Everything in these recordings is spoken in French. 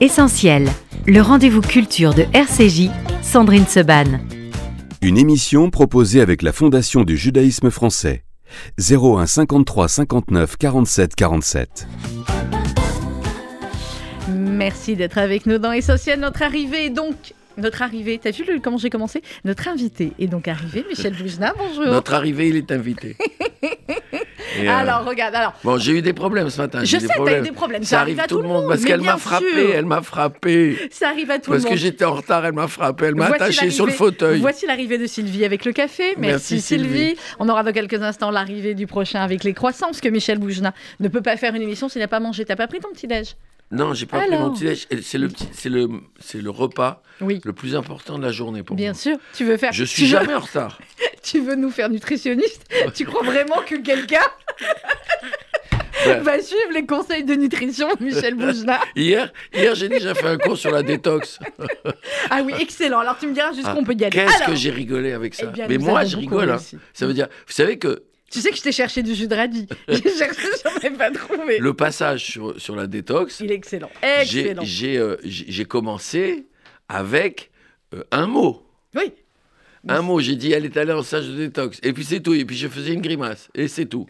Essentiel, le rendez-vous culture de RCJ, Sandrine Seban. Une émission proposée avec la Fondation du judaïsme français. 01 53 59 47 47. Merci d'être avec nous dans Essentiel. Notre arrivée est donc notre arrivée, t'as vu le- comment j'ai commencé? Notre invité est donc arrivé, Michel Boujna, bonjour. Notre arrivée, il est invité. Et, euh, Alors, regarde, alors, Bon, j'ai eu des problèmes ce matin. Je sais, t'as eu des problèmes. Ça Ça arrive à tout tout le monde monde, parce qu'elle m'a frappé. Elle m'a frappé. ça arrive à tout Parce le que monde. j'étais en retard, elle m'a frappé. Elle m'a attaché sur le fauteuil. Voici l'arrivée de Sylvie avec le café. Merci, Merci, Sylvie. Sylvie. On aura dans quelques instants l'arrivée du prochain avec les croissants, parce que Michel Boujna ne peut pas faire une émission s'il n'a pas mangé. T'as pas pris ton petit déj? Non, j'ai pas pris mon petit C'est le, petit- c'est le, c'est le repas Oui. le plus important de la journée pour Bien moi. sûr, tu veux faire. Je tu suis veux- jamais en retard. Tu veux nous faire nutritionniste? Tu crois vraiment que quelqu'un Ouais. va suivre les conseils de nutrition Michel Boujna? Hier, hier j'ai déjà fait un cours sur la détox. Ah oui, excellent. Alors tu me diras jusqu'où Ah, on peut y aller. Qu'est-ce Alors, que j'ai rigolé avec eh ça bien, Mais moi, je rigole. hein. Ça veut dire, vous savez que Tu sais que je t'ai cherché du jus de radis. J'ai cherché, j'en ai pas trouvé. le passage sur, sur la détox, Il est excellent. Excellent. j'ai, euh, j'ai commencé avec euh, un mot. Oui. Un mot, j'ai dit elle est allée en stage de détox. Et puis c'est tout. Et puis je faisais une grimace. Et c'est tout.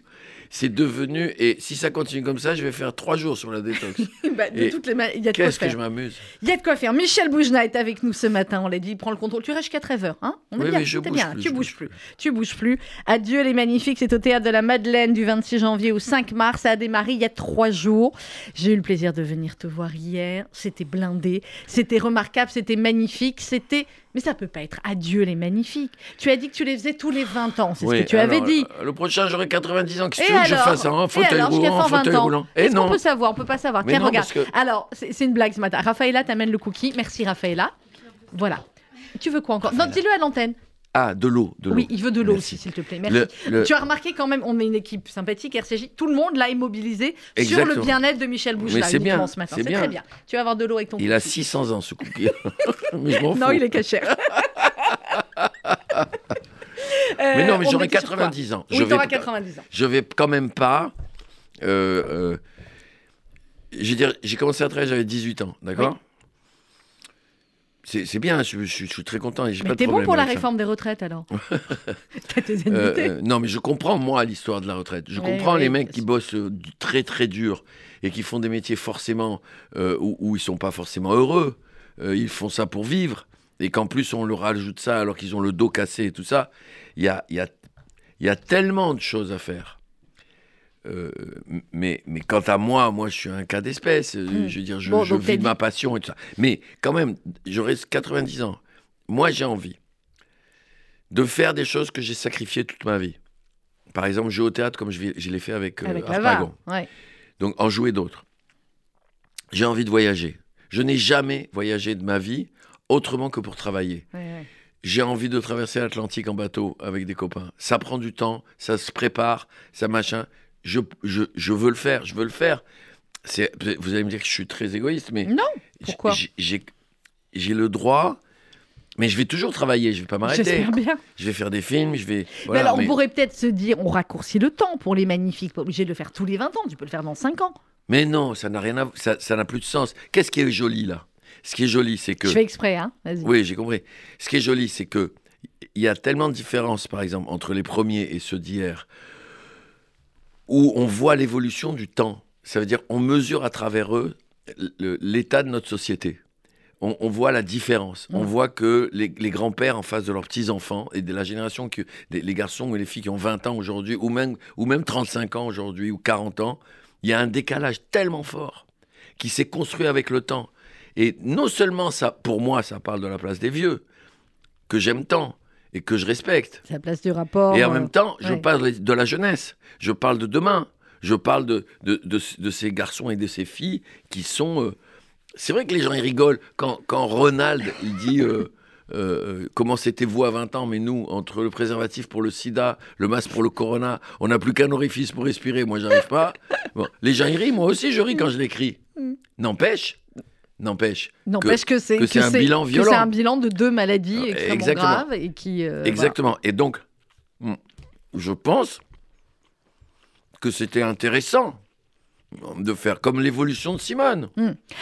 C'est devenu. Et si ça continue comme ça, je vais faire trois jours sur la détox. Bah, de Et toutes les il y a de quoi Qu'est-ce que je m'amuse. Il y a de quoi faire. Michel Boujna est avec nous ce matin. On l'a dit, il prend le contrôle. Tu restes jusqu'à 13h. Hein? On est Oui, bien. oui, je bouge bien. plus, Tu je bouges bouge plus. Tu bouges plus. Adieu les magnifiques. C'est au théâtre de la Madeleine du 26 janvier au 5 mars. Ça a démarré il y a trois jours. J'ai eu le plaisir de venir te voir hier. C'était blindé. C'était remarquable. C'était magnifique. C'était. Mais ça peut pas être adieu les magnifiques. Tu as dit que tu les faisais tous les 20 ans. C'est Oui, ce que tu avais dit. euh, Le prochain, j'aurai 90 ans. Qu'est-ce que Et tu veux que je fasse en Et fauteuil roulant, en 120 fauteuil roulant qu'on non. peut savoir On peut pas savoir. Mais Tiens, non, regarde. que- Alors, c'est c'est une blague ce matin. Raphaëla t'amène le cookie. Merci, Raphaëla. Voilà. Tu veux quoi encore? Non, dis-le à l'antenne. Ah, de l'eau. De l'eau. Oui, il veut de l'eau aussi, s'il te plaît. Merci. Le- le- Tu as remarqué quand même, on est une équipe sympathique, RCJ. Tout le monde l'a immobilisé sur Exactement. le bien-être de Michel Bouchard c'est bien, ce matin. c'est très bien. Tu vas avoir de l'eau avec ton Il a cookie. 600 ans, ce cookie. Mais je Non, fous. il est cachère. Mais non, mais Euh, j'aurai était sur quoi 90 ans. Oui, je vais, 90 ans. je vais quand même pas. euh, euh, j'ai commencé à travailler, j'avais 18 ans, d'accord? Oui. C'est c'est bien, je, je- je suis très content et Mais t'es bon pour la ça. réforme des retraites alors T'as tes Euh, euh, non, mais je comprends, moi, l'histoire de la retraite. Je Ouais, comprends ouais, les mecs qui bossent euh, très, très dur et qui font des métiers forcément euh, où, où ils sont pas forcément heureux. Euh, ils font ça pour vivre. Et qu'en plus, on leur rajoute ça alors qu'ils ont le dos cassé et tout ça. Il y a, y, a, il y a tellement de choses à faire. Euh, mais, mais quant à moi, moi, je suis un cas d'espèce. Euh, Mm. Je veux dire, je, Bon, je vis ma passion et tout ça. Mais quand même, j'aurai 90 ans. Moi, j'ai envie de faire des choses que j'ai sacrifiées toute ma vie. Par exemple, jouer au théâtre comme je, l'ai fait avec, euh, Avec. Ouais. Donc, en jouer d'autres. J'ai envie de voyager. Je n'ai jamais voyagé de ma vie autrement que pour travailler. ouais, ouais. J'ai envie de traverser l'Atlantique en bateau avec des copains. Ça prend du temps, ça se prépare, ça machin. Je, je, je veux le faire, je veux le faire. Vous allez me dire que je suis très égoïste, mais Non, pourquoi j'ai, le droit, mais je vais toujours travailler, je vais pas m'arrêter. J'espère bien. Je vais faire des films, je vais. mais alors, mais- on pourrait peut-être se dire, on raccourcit le temps pour les magnifiques. Pas obligé de le faire tous les 20 ans, tu peux le faire dans 5 ans. mais non, ça n'a rien à, ça, ça n'a plus de sens. Qu'est-ce qui est joli là? Ce qui est joli, c'est que. Je fais exprès, hein Vas-y. Oui, j'ai compris. Ce qui est joli, c'est que il y a tellement de différences, par exemple, entre les premiers et ceux d'hier, où on voit l'évolution du temps. Ça veut dire on mesure à travers eux l'état de notre société. On, on voit la différence. On Mm. voit que les, les grands-pères en face de leurs petits-enfants et de la génération, que, des- les garçons et les filles qui ont 20 ans aujourd'hui, ou même, ou même 35 ans aujourd'hui, ou 40 ans, il y a un décalage tellement fort qui s'est construit avec le temps. Et non seulement ça, pour moi, ça parle de la place des vieux, que j'aime tant et que je respecte. La place du rapport. Et en euh, même temps, je parle de la jeunesse. Je parle de demain. Je parle de, de, de- de ces garçons et de ces filles qui sont. euh, C'est vrai que les gens ils rigolent quand, quand Ronald il dit euh, euh, comment c'était vous à 20 ans, mais nous, entre le préservatif pour le sida, le masque pour le corona, on n'a plus qu'un orifice pour respirer. Moi, j'arrive pas. Bon, les gens ils rient, moi aussi je ris quand je l'écris. Mm. N'empêche, n'empêche. N'empêche que, c'est que c'est un bilan que violent. c'est un bilan de deux maladies Euh, extrêmement exactement. graves et qui. euh, Exactement. Et donc, mm, je pense que c'était intéressant de faire comme l'évolution de Simone.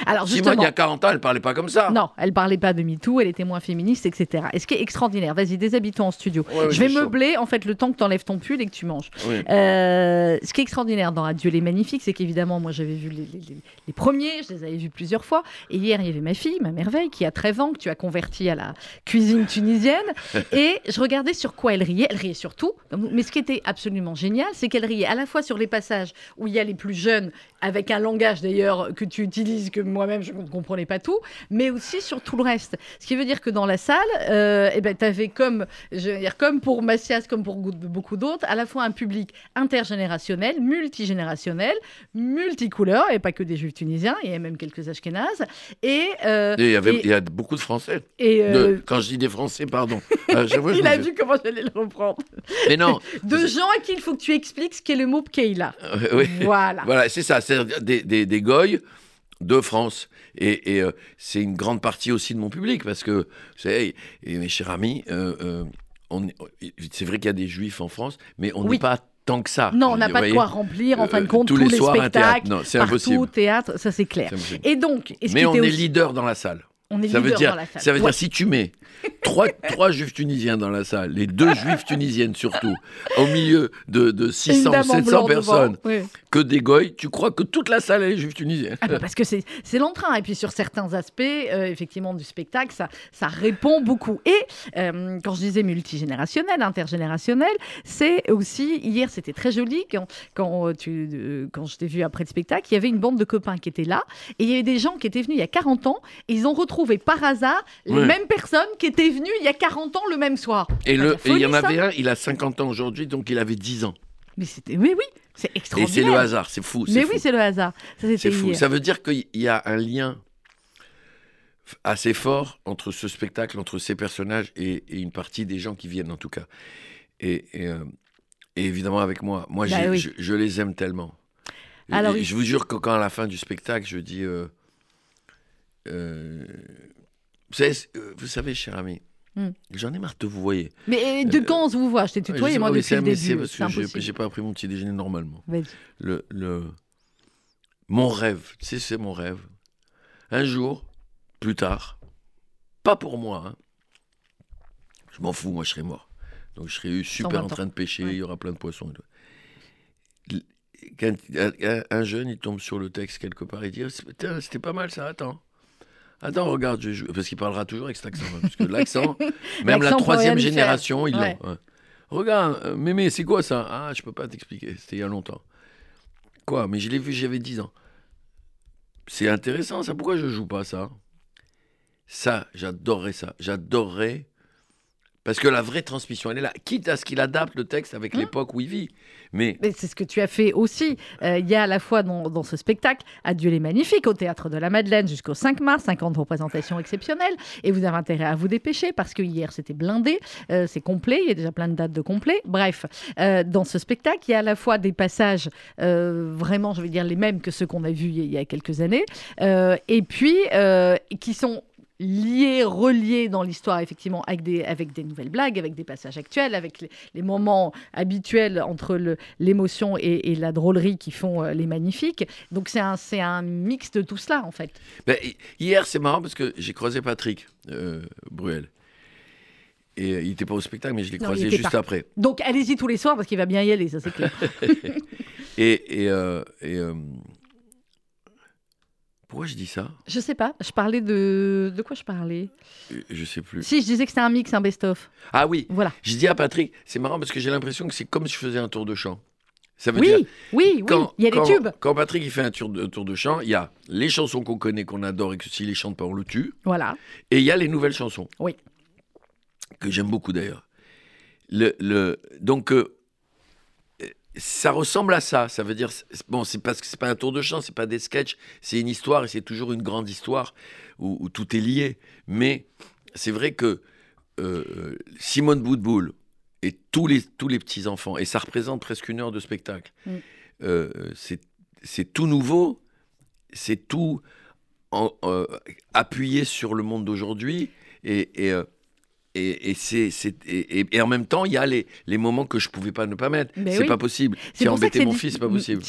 Alors Simone, il y a 40 ans, elle parlait pas comme ça. non, elle parlait pas de MeToo, elle était moins féministe, etc. Et ce qui est extraordinaire, vas-y, déshabille-toi en studio. Ouais, Je vais chaud. meubler en fait le temps que tu enlèves ton pull et que tu manges. Oui. Euh, ce qui est extraordinaire dans Adieu les magnifiques, c'est qu'évidemment, moi j'avais vu les, les- les- les premiers, je les avais vus plusieurs fois. Et hier, il y avait ma fille, ma merveille, qui a 13 ans, que tu as convertie à la cuisine tunisienne. et je regardais sur quoi elle riait. Elle riait sur tout. Mais ce qui était absolument génial, c'est qu'elle riait à la fois sur les passages où il y a les plus jeunes, avec un langage d'ailleurs que tu utilises, que moi-même je ne comprenais pas tout, mais aussi sur tout le reste. Ce qui veut dire que dans la salle, euh, eh ben, tu avais comme, je veux dire, comme pour Massias, comme pour beaucoup d'autres, à la fois un public intergénérationnel, multigénérationnel, multicouleur, et pas que des juifs tunisiens, il y a même quelques ashkénazes. Et, euh, Et il y, y a beaucoup de Français. et, euh, De- quand je dis des Français, pardon. Je il a vu comment j'allais le reprendre. Mais non. De gens à qui il faut que tu expliques ce qu'est le mot oui. Voilà. Voilà, c'est ça, c'est des, des, des goy de France. Et, et, euh, c'est une grande partie aussi de mon public, parce que, vous savez, et mes chers amis, euh, euh, est- c'est vrai qu'il y a des juifs en France, mais on n'est Oui. pas tant que ça. Non, on n'a pas de quoi remplir, en fin de compte, tous tous, les soirs, un théâtre. spectacles, Non, c'est partout, impossible. théâtre, ça c'est clair. Et donc, et ce Mais on était est aussi- leader dans la salle. On est Ça veut dire, dans la salle. ça veut Ouais. dire si tu mets trois, trois juifs tunisiens dans la salle, les deux juifs tunisiennes surtout, au milieu de, de Et une 600 dame en 700 blanc personnes, devant. Oui. que des goy, tu crois que toute la salle est juive tunisienne? Ah bah parce que c'est l'entrain. Et puis sur certains aspects, euh, effectivement, du spectacle, ça, ça répond beaucoup. Et euh, quand je disais multigénérationnel, intergénérationnel, c'est aussi, hier c'était très joli, quand, quand, tu, euh, quand je t'ai vu après le spectacle, il y avait une bande de copains qui étaient là. Et il y avait des gens qui étaient venus il y a 40 ans. Et ils ont retrouvé par hasard les Ouais. mêmes personnes qui étaient venues il y a 40 ans le même soir. Et et il y en avait un, il a 50 ans aujourd'hui, donc il avait 10 ans. Mais c'était, oui, oui, c'est Et extraordinaire. c'est le hasard, c'est fou. Mais fou. oui, c'est le hasard. C'est fou. hier. Ça veut dire qu'il y a un lien assez fort entre ce spectacle, entre ces personnages et, et une partie des gens qui viennent en tout cas. Et, et, euh, et évidemment avec moi. Moi, Bah oui. je, je les aime tellement. Et- Alors, et il- je vous jure que quand à la fin du spectacle, je dis... euh, euh, vous, savez, euh, vous savez, cher ami, Hmm. j'en ai marre de vous voyez. Mais de Euh, quand on se vous voit? Je t'ai tutoyé, moi, depuis le mais c'est début. parce que j'ai- pas pris mon petit déjeuner normalement le, le... mon rêve, tu sais, c'est mon rêve. Un jour, plus tard, pas pour moi, hein. je m'en fous, moi je serai mort. Donc je serai super 120 en train de pêcher, Ouais. il y aura plein de poissons. Quand un, un- un jeune, il tombe sur le texte quelque part, il dit Ah, c'était pas mal ça, attends. Attends, regarde, je joue. Parce qu'il parlera toujours avec cet accent. hein, parce que l'accent, même la troisième génération, ils l'ont. Ouais. Regarde, euh, mémé, c'est quoi ça? Ah, je peux pas t'expliquer, c'était il y a longtemps. Quoi Mais je l'ai vu, j'avais 10 ans. C'est intéressant ça, pourquoi je joue pas ça? Ça, j'adorerais ça. J'adorerais. Parce que la vraie transmission, elle est là. Quitte à ce qu'il adapte le texte avec Mmh. l'époque où il vit. Mais Mais c'est ce que tu as fait aussi. Euh, Il y a à la fois dans, dans ce spectacle Adieu les magnifiques au Théâtre de la Madeleine jusqu'au 5 mars, 50 représentations exceptionnelles. Et vous avez intérêt à vous dépêcher parce que hier c'était blindé, euh, c'est complet, il y a déjà plein de dates de complet. Bref, euh, dans ce spectacle, il y a à la fois des passages vraiment, je vais dire, les mêmes que ceux qu'on a vus il y a- quelques années, et puis qui sont liés, reliés dans l'histoire, effectivement, avec des, avec des nouvelles blagues, avec des passages actuels, avec les, les moments habituels entre l'émotion et, et la drôlerie qui font euh, les magnifiques. Donc c'est un, un mix de tout cela, en fait. ben, hi- hier, c'est marrant parce que j'ai croisé Patrick euh, Bruel. Et euh, il n'était pas au spectacle, mais je l'ai croisé juste pas. après. Donc allez-y tous les soirs parce qu'il va bien y aller, ça c'est clair. Et, et, euh, et, euh, pourquoi je dis ça? Je sais pas, je parlais de... De quoi je parlais? Euh, Je sais plus. Si, je disais que c'était un mix, un best-of. Ah oui, Voilà. je dis à Patrick, c'est marrant parce que j'ai l'impression que c'est comme si je faisais un tour de chant. Ça veut Oui, dire oui, oui, quand, il y a quand- les tubes. Quand Patrick il fait un tour de, tour de chant, il y a les chansons qu'on connaît, qu'on adore et que s'il les chante pas, on le tue. Voilà. Et il y a les nouvelles chansons. Oui. Que j'aime beaucoup d'ailleurs. Le, le, donc, euh, ça ressemble à ça. Ça veut dire, bon, c'est parce que c'est pas un tour de chant, c'est pas des sketchs, c'est une histoire et c'est toujours une grande histoire où, où tout est lié. Mais c'est vrai que euh, Simone Boutboul et tous les, tous les petits-enfants, et ça représente presque une heure de spectacle, Mm. euh, c'est c'est tout nouveau, c'est tout en- euh, appuyé sur le monde d'aujourd'hui. Et, et, et, et c'est, c'est- et, et- et en même temps, il y a les, les moments que je pouvais pas ne pas mettre. C'est oui. pas possible. C'est embêter mon fils, c'est pas possible.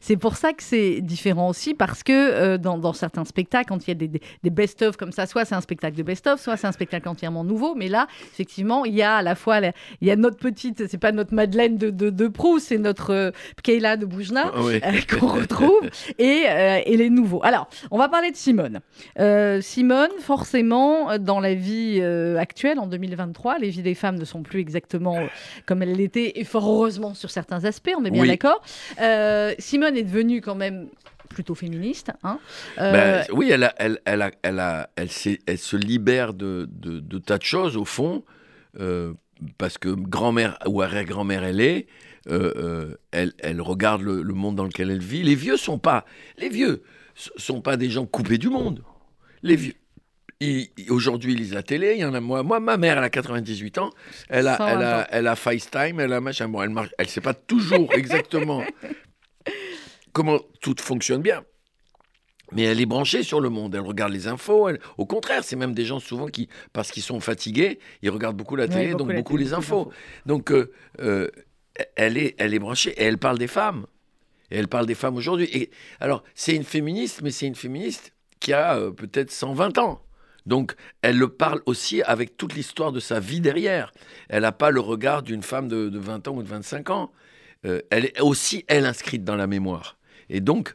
C'est pour ça que c'est différent aussi, parce que euh, dans, dans certains spectacles, quand il y a des, des- des best-of comme ça, soit c'est un spectacle de best-of, soit c'est un spectacle entièrement nouveau. Mais là, effectivement, il y a à la fois, la- il y a notre petite, c'est pas notre Madeleine de, de, de Proust, c'est notre euh, Kayla de Boujna. Ah euh, qu'on retrouve et, euh, et les nouveaux. Alors, on va parler de Simone. Simone, forcément, dans la vie actuelle, en 2023, les vies des femmes ne sont plus exactement euh, comme elles l'étaient, et fort heureusement sur certains aspects, on est bien Oui. d'accord. Euh, Simone est devenue quand même plutôt féministe. Hein. Euh, Ben, oui, elle, a, elle, elle, a, elle, a, elle, s'est- elle se libère de, de, de tas de choses, au fond, euh, parce que grand-mère ou arrière-grand-mère elle est, euh, elle, elle regarde le, le monde dans lequel elle vit. Les vieux sont pas, les vieux sont pas des gens coupés du monde. Les vieux. Ils- ils- Aujourd'hui, ils lisent la télé. Il y en a moi. Moi, ma mère, elle a 98 ans. Elle a, 120 elle a, elle a FaceTime. Elle a machin. Bon, elle marche. Elle sait pas toujours exactement comment tout fonctionne bien. Mais elle est branchée sur le monde, elle regarde les infos. elle- Au contraire, c'est même des gens souvent qui, parce qu'ils sont fatigués, ils regardent beaucoup la Ouais, télé, donc la beaucoup télé, les infos. Donc, euh, euh, elle, est, elle est branchée et elle parle des femmes. Et elle parle des femmes aujourd'hui. Et alors, c'est une féministe, mais c'est une féministe qui a euh, peut-être 120 ans. Donc, elle le parle aussi avec toute l'histoire de sa vie derrière. Elle n'a pas le regard d'une femme de, de 20 ans ou de 25 ans. Euh, elle est aussi, elle, inscrite dans la mémoire. Et donc,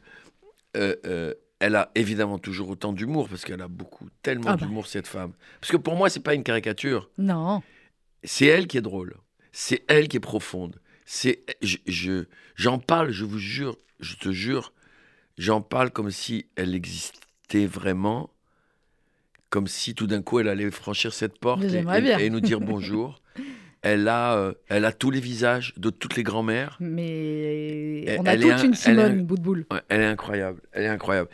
euh, euh, elle a évidemment toujours autant d'humour, parce qu'elle a beaucoup, tellement Ah bah. d'humour, cette femme. Parce que pour moi, c'est pas une caricature. Non. C'est elle qui est drôle. C'est elle qui est profonde. C'est, je, je- j'en parle, je vous jure, je te jure, j'en parle comme si elle existait vraiment, comme si tout d'un coup elle allait franchir cette porte et, nous dire bonjour. elle a, euh, elle a tous les visages de toutes les grand-mères. Mais Elle- on a elle est toute un- une est Simone, bout de boule. Elle est incroyable. Elle est incroyable.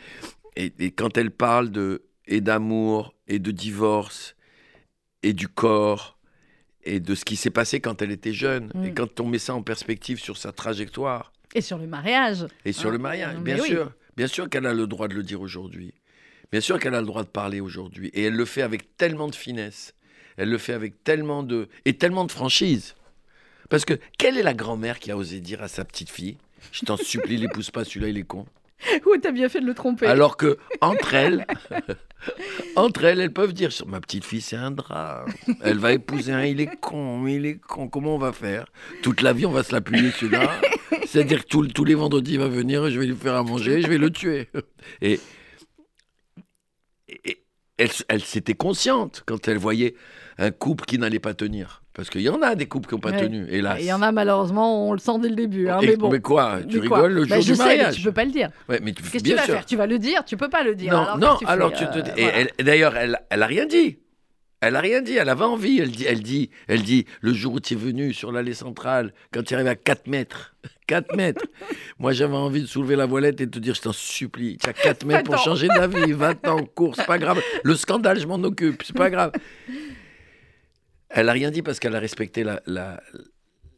Et, et quand elle parle de et d'amour et de divorce et du corps et de ce qui s'est passé quand elle était jeune Mm. et quand on met ça en perspective sur sa trajectoire Et sur le mariage. et sur le mariage, mais bien oui. sûr, bien sûr qu'elle a le droit de le dire aujourd'hui. Bien sûr qu'elle a le droit de parler aujourd'hui et elle le fait avec tellement de finesse. Elle le fait avec tellement de et tellement de franchise. Parce que quelle est la grand-mère qui a osé dire à sa petite fille "Je t'en supplie, l'épouse pas, celui-là il est con." Ouh, t'as bien fait de le tromper. Alors que entre elles, entre elles, elles peuvent dire ma petite fille c'est un drap. Elle va épouser un, il est con, il est con. Comment on va faire? Toute la vie on va se l'appuyer celui-là. C'est-à-dire que tous- les vendredis il va venir, je vais lui faire à manger, je vais le tuer. Et elle, elle s'était consciente quand elle voyait un couple qui n'allait pas tenir. Parce qu'il y en a des couples qui n'ont pas Ouais. tenu, hélas. Il y en a malheureusement, on le sent dès le début. hein, Et- mais bon. quoi Tu Mais quoi rigoles le Bah, jour je du sais, mais mariage tu peux pas le dire. Ouais, mais tu- Qu'est-ce que tu vas sûr. faire? Tu vas le dire Tu peux pas le dire. Non, alors, non, que tu alors fais tu te? Euh, voilà. et d'ailleurs, elle, elle a rien dit. Elle a rien dit. Elle avait envie. Elle dit, elle dit, elle dit, le jour où tu es venu sur l'allée centrale, quand tu arrives à 4 mètres, 4 mètres, moi j'avais envie de soulever la voilette et de te dire, je t'en supplie, tu as 4 mètres pour changer d'avis, va-t'en, cours, c'est pas grave. Le scandale, je m'en occupe, c'est pas grave. Elle a rien dit parce qu'elle a respecté la- la-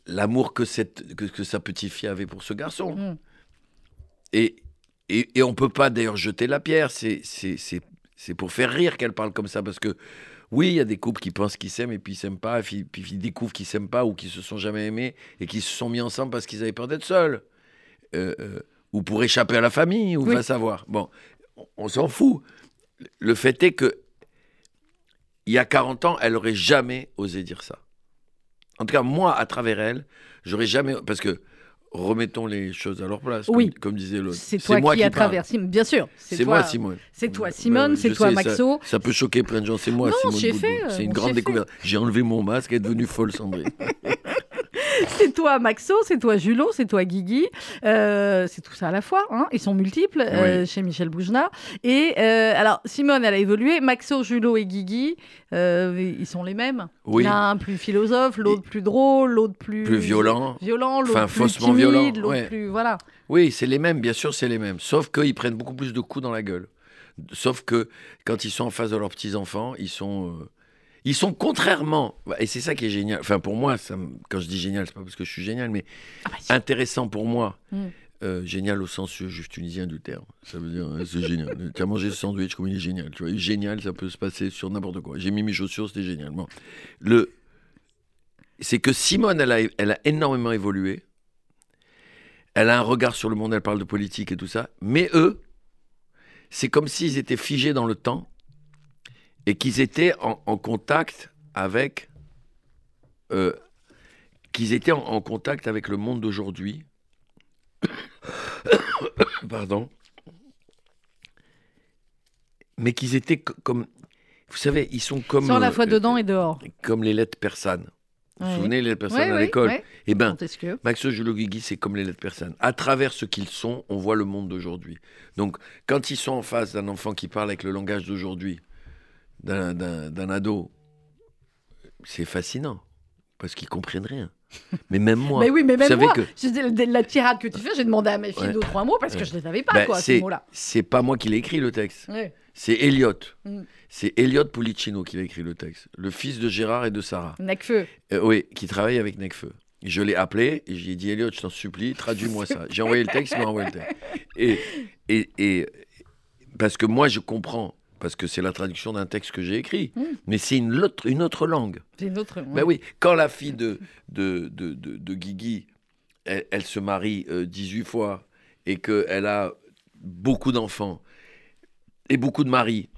l'amour que, cette, que, que sa petite fille avait pour ce garçon. Mm. Et, et, et on peut pas d'ailleurs jeter la pierre. C'est pour faire rire qu'elle parle comme ça. Parce que oui, il y a des couples qui pensent qu'ils s'aiment et puis ils s'aiment pas. Et puis, puis ils découvrent qu'ils s'aiment pas ou qu'ils se sont jamais aimés et qu'ils se sont mis ensemble parce qu'ils avaient peur d'être seuls. Euh, euh, ou pour échapper à la famille, ou Oui. va savoir. Bon, on, on s'en fout. Le fait est que il y a 40 ans, elle aurait jamais osé dire ça. En tout cas, moi, à travers elle, j'aurais jamais. Parce que remettons les choses à leur place, Oui. comme, comme disait l'autre. C'est toi moi qui, à parle. travers Simone. Bien sûr. C'est toi- moi, Simone. C'est toi, Ouais, Simone. c'est toi, Maxo. Ça, ça peut choquer plein de gens. C'est moi, Non, Simone. fait, C'est une euh, grande découverte. J'ai enlevé mon masque, elle est devenue folle, Sandrine. C'est toi, Maxo. C'est toi, Julot. C'est toi, Guigui. Euh, c'est tout ça à la fois. hein. Ils sont multiples euh, chez Michel Boujna. Et euh, alors, Simone, elle a évolué. Maxo, Julot et Guigui, ils sont les mêmes. Oui. L'un plus philosophe, l'autre plus drôle, l'autre plus. Plus violent. Violent, l'autre Enfin, plus faussement timide, violent, l'autre ouais. plus. Voilà. Oui, c'est les mêmes, bien sûr, c'est les mêmes. Sauf qu'ils prennent beaucoup plus de coups dans la gueule. Sauf que quand ils sont en face de leurs petits-enfants, ils sont. Ils sont contrairement, et c'est ça qui est génial, enfin pour moi, ça quand je dis génial, c'est pas parce que je suis génial, mais Ah bah intéressant pour moi. Mm. Euh, génial au sens juif tunisien du terme. Ça veut dire, hein, c'est génial. tu as mangé ce sandwich comme il est génial. Tu vois, génial, ça peut se passer sur n'importe quoi. J'ai mis mes chaussures, c'était génial. Bon. Le, c'est que Simone, elle a, elle a énormément évolué. Elle a un regard sur le monde, elle parle de politique et tout ça. Mais eux, c'est comme s'ils étaient figés dans le temps et qu'ils étaient en, en contact avec. euh, qu'ils étaient en, en contact avec le monde d'aujourd'hui. Pardon. Mais qu'ils étaient co- comme. Vous savez, ils sont comme. Sans la euh, fois dedans et dehors. Comme les lettres persanes. Vous vous souvenez, les lettres persanes à l'école. Eh bien. Maxo Julo Guigui, c'est comme les lettres persanes. À travers ce qu'ils sont, on voit le monde d'aujourd'hui. Donc, quand ils sont en face d'un enfant qui parle avec le langage d'aujourd'hui, d'un- ado, c'est fascinant. Parce qu'ils comprennent rien. Mais même moi. Mais oui, mais même moi, que je- de la tirade que tu fais, j'ai demandé à mes filles Ouais. deux, trois mots parce que Ouais. je ne les savais pas, ben, quoi, ces mots-là. c'est pas moi qui l'ai écrit le texte. Ouais. C'est Elliot. Mm. C'est Elliot Pulicino qui a écrit le texte. Le fils de Gérard et de Sarah. Necfeu. Euh, oui, qui travaille avec Necfeu. Je l'ai appelé et j'ai dit Elliot, je t'en supplie, traduis-moi ça. J'ai envoyé le texte, il m'a envoyé le texte. Et, et, et parce que moi, je comprends, parce que c'est la traduction d'un texte que j'ai écrit, Mm. mais c'est une autre, une autre langue. C'est une autre. Ben oui, quand la fille de, de, de, de, de Guigui, elle, elle se marie euh, 18 fois et qu'elle a beaucoup d'enfants et beaucoup de maris,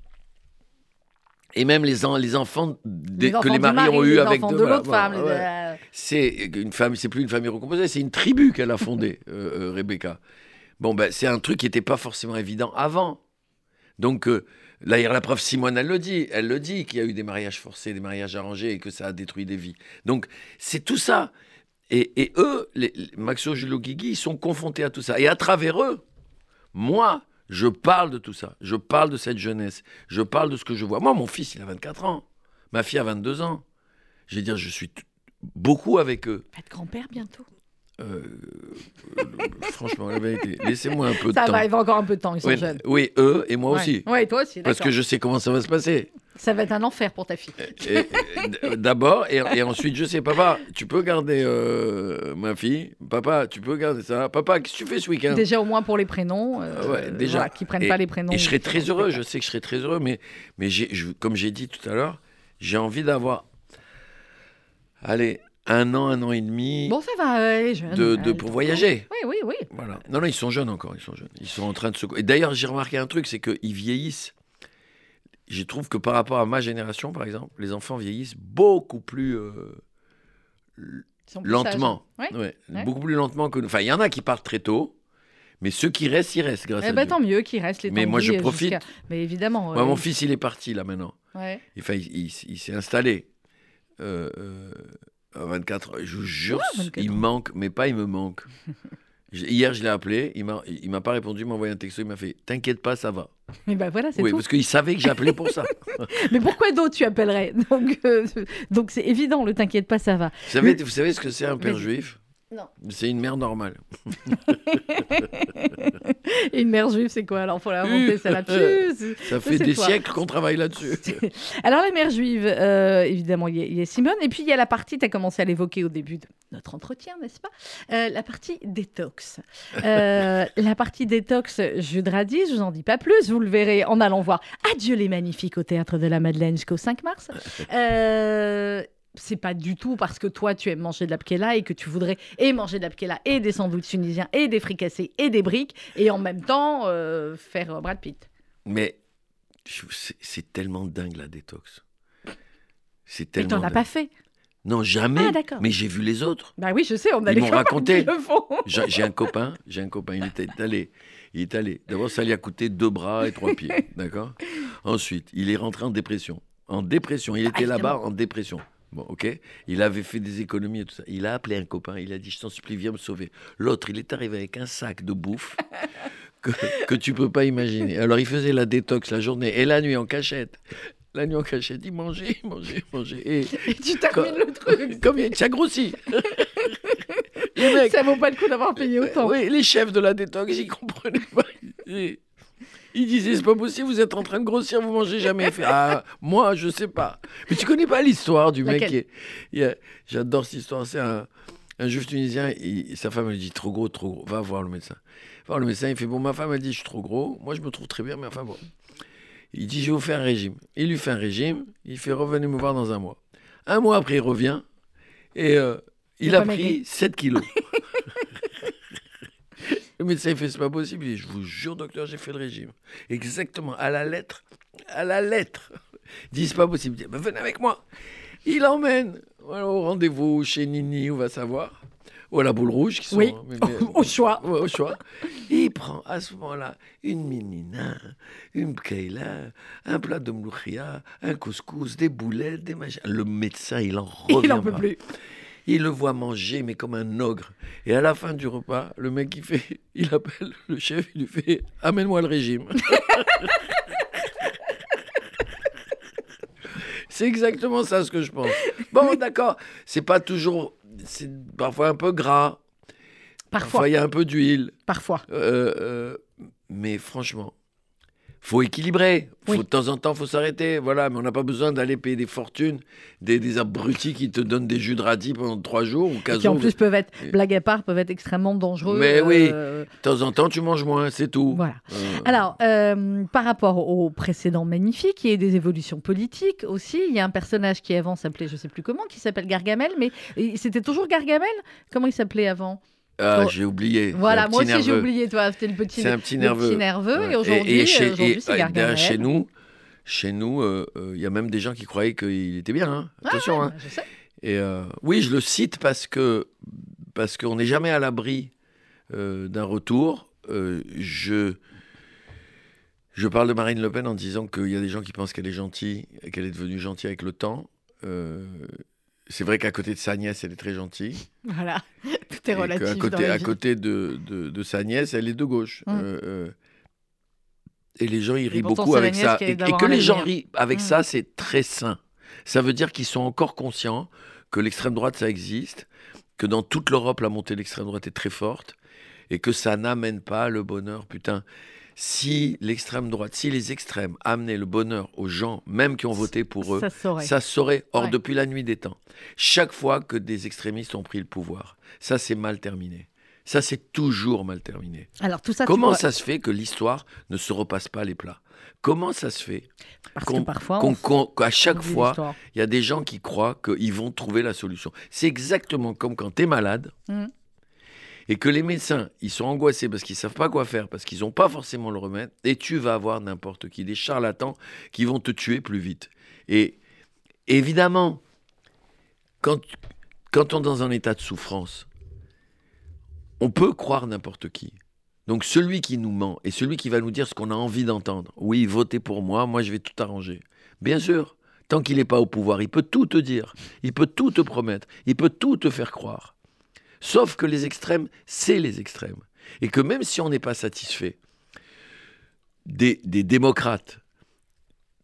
et même les, en- les enfants des- enfants que les maris mari, ont eu avec de l'autre voilà, femme. ouais. euh, C'est une famille, c'est plus une famille recomposée, c'est une tribu qu'elle a fondée, euh, euh, Rebecca. Bon, ben, c'est un truc qui n'était pas forcément évident avant. Donc, euh, là, la preuve, Simone, elle le dit, elle le dit qu'il y a eu des mariages forcés, des mariages arrangés et que ça a détruit des vies. Donc, c'est tout ça. Et, et eux, les, Maxo, Julio, Guigui, ils sont confrontés à tout ça. Et à travers eux, moi, je parle de tout ça. Je parle de cette jeunesse. Je parle de ce que je vois. Moi, mon fils, il a 24 ans. Ma fille a 22 ans. Je veux dire, je suis beaucoup avec eux. Va être grand-père bientôt. Euh, euh, franchement, la vérité, laissez-moi un peu de Ça temps. va, il va encore un peu de temps, ils sont oui, jeunes. oui, eux et moi Ouais. aussi. Ouais, toi aussi, Parce que je sais comment ça va se passer. Ça va être un enfer pour ta fille. Et- D'abord, et, et ensuite, je sais, papa, tu peux garder euh, ma fille Papa, tu peux garder ça Papa, qu'est-ce que tu fais ce week-end? Déjà, au moins pour les prénoms. euh, Ah ouais, déjà. voilà, qu'ils prennent Et- pas les prénoms. Et je serais très heureux, je sais que je serais très heureux, mais, mais je- comme j'ai dit tout à l'heure, j'ai envie d'avoir, allez, un an, un an et demi Bon, ça va, ouais, jeune. de, ouais, de- pour voyager. Oui, oui, oui. Voilà. Non, non, ils sont jeunes encore, ils sont jeunes. Ils sont en train de se... Et d'ailleurs, j'ai remarqué un truc, c'est qu'ils vieillissent. Je trouve que par rapport à ma génération, par exemple, les enfants vieillissent beaucoup plus euh, lentement. Ouais. Ouais, Ouais. Beaucoup plus lentement que nous. Enfin, il y en a qui partent très tôt, mais ceux qui restent, ils restent, grâce Eh à ben, Dieu. tant mieux qu'il reste les Mais moi, je profite. Mais évidemment. Moi, mon fils, il est parti, là, maintenant. Enfin, il, il- il s'est installé. Euh, euh, 24 ans. Je vous jure, Ouais, 24 il manque, mais pas il me manque. Hier, je l'ai appelé, il m'a, il m'a pas répondu, il m'a envoyé un texto, il m'a fait T'inquiète pas, ça va. Mais ben voilà, c'est Oui, tout. parce qu'il savait que j'appelais pour ça. Mais pourquoi d'autres tu appellerais? Donc, euh, donc c'est évident, le t'inquiète pas, ça va. Vous savez, vous savez ce que c'est un père juif? Non. C'est une mère normale. Et une mère juive, c'est quoi Alors, faut l'inventer, ça la puce. Ça fait des siècles qu'on travaille là-dessus. Alors, la mère juive, euh, évidemment, il y, a- il y a Simone. Et puis, il y a la partie, tu as commencé à l'évoquer au début de notre entretien, n'est-ce pas Euh, La partie détox. Euh, la partie détox, Jude Radis, je vous en dis pas plus. Vous le verrez en allant voir Adieu les magnifiques au Théâtre de la Madeleine jusqu'au 5 mars. C'est pas du tout parce que toi tu aimes manger de la pkela et que tu voudrais et manger de la pkela et des sandwichs tunisiens et des fricassés et des briques et en même temps euh, faire euh, Brad Pitt. Mais c'est, tellement dingue la détox. C'est tellement. t'en as pas fait. Non, jamais. Ah. Mais j'ai vu les autres. Bah oui, je sais, on a Ils m'ont raconté. qui le font. J'ai un copain, j'ai un copain, il était allé. Il est allé. D'abord, ça lui a coûté deux bras et trois pieds. D'accord? Ensuite, il est rentré en dépression. En dépression. Il était Ah, là-bas en dépression. Bon, ok Il avait fait des économies et tout ça. Il a appelé un copain. Il a dit Je t'en supplie, viens me sauver. L'autre, il est arrivé avec un sac de bouffe que, que tu peux pas imaginer. Alors, il faisait la détox la journée et la nuit en cachette. La nuit en cachette, il mangeait, il mangeait, il mangeait. Et Et tu termines le truc. il ça grossit. Les mecs, Ça vaut pas le coup d'avoir payé autant. oui, les chefs de la détox, ils comprenaient pas. Ils disaient, c'est pas possible, vous êtes en train de grossir, vous mangez jamais. Il fait, ah, moi, je sais pas. Mais tu connais pas l'histoire du mec qui est... il J'adore cette histoire. C'est un, Un juif tunisien, il- sa femme lui dit trop gros, trop gros, va voir le médecin. Va voir le médecin, il fait bon, ma femme elle dit je suis trop gros, moi je me trouve très bien, mais enfin bon. Il dit je vais vous faire un régime. Il lui fait un régime, il fait revenez me voir dans un mois. Un mois après, il revient et euh, il Il a pris maigri. 7 kilos. le médecin il fait c'est pas possible. Il dit je vous jure docteur, j'ai fait le régime. Exactement, à la lettre, à la lettre. Il dit c'est pas possible. Il dit Ben, venez avec moi. Il emmène au rendez-vous chez Nini, on va savoir. Ou à la boule rouge, qui sont. Oui, mais- mais- au choix. Ouais, au choix. Il prend à ce moment-là une minina, une bkeila, un plat de mlouchia, un couscous, des boulettes, des machins. Le médecin, il en revient Il en peut plus. Il le voit manger, mais comme un ogre. Et à la fin du repas, le mec, il fait, il appelle le chef, il lui fait Amène-moi le régime. C'est exactement ça ce que je pense. Bon, d'accord, c'est pas toujours. C'est parfois un peu gras, Parfois. parfois il y a un peu d'huile. Parfois. Euh, euh, mais franchement, faut équilibrer. Faut, Oui. De temps en temps, faut s'arrêter. Voilà, mais on n'a pas besoin d'aller payer des fortunes, des, des abrutis qui te donnent des jus de radis pendant trois jours ou quinze Qui en plus peuvent être, blague à part, peuvent être extrêmement dangereux. Mais oui. euh, De temps en temps, tu manges moins, c'est tout. Voilà. Euh, Alors, euh, par rapport au précédent magnifique, il y a eu des évolutions politiques aussi. Il y a un personnage qui avant s'appelait, je sais plus comment, qui s'appelle Gargamel, mais c'était toujours Gargamel? Comment il s'appelait avant? Ah, j'ai oublié. Voilà, moi aussi j'ai oublié, toi, c'était le petit, un petit le nerveux. petit nerveux. Ouais. Et aujourd'hui, euh, c'est euh, Gargamel. derrière, chez nous, chez nous, euh, euh, il y a même des gens qui croyaient qu'il était bien. hein. Ah, Attention. ouais, hein. je sais. Et euh, oui, je le cite parce que parce qu'on n'est jamais à l'abri euh, d'un retour. Euh, je je parle de Marine Le Pen en disant qu'il y a des gens qui pensent qu'elle est gentille qu'elle est devenue gentille avec le temps. C'est vrai qu'à côté de sa nièce, elle est très gentille. Voilà, tout est relatif dans côté, à côté de, de, de sa nièce, elle est de gauche. Mm. Euh, euh, et les gens, ils rient beaucoup avec ça. Et, que les gens rient avec Mm. ça, c'est très sain. Ça veut dire qu'ils sont encore conscients que l'extrême droite, ça existe, que dans toute l'Europe, la montée de l'extrême droite est très forte, et que ça n'amène pas le bonheur. Putain, si l'extrême droite, si les extrêmes amenaient le bonheur aux gens, même qui ont voté pour eux, Ça se saurait. ça saurait. Or, Ouais. depuis la nuit des temps, chaque fois que des extrémistes ont pris le pouvoir, ça c'est mal terminé. Ça c'est toujours mal terminé. Alors tout ça, Comment vois, ça se fait que l'histoire ne se repasse pas les plats? Comment ça se fait parce que parfois, on qu'à chaque fois, il y a des gens qui croient qu'ils vont trouver la solution C'est exactement comme quand tu es malade Mhm. Et que les médecins, ils sont angoissés parce qu'ils savent pas quoi faire, parce qu'ils n'ont pas forcément le remède, et tu vas avoir n'importe qui, des charlatans qui vont te tuer plus vite. Et évidemment, quand, quand on est dans un état de souffrance, on peut croire n'importe qui. Donc celui qui nous ment et celui qui va nous dire ce qu'on a envie d'entendre, oui, votez pour moi, moi je vais tout arranger. Bien sûr, tant qu'il n'est pas au pouvoir, il peut tout te dire, il peut tout te promettre, il peut tout te faire croire. Sauf que les extrêmes, c'est les extrêmes. Et que même si on n'est pas satisfait des, démocrates,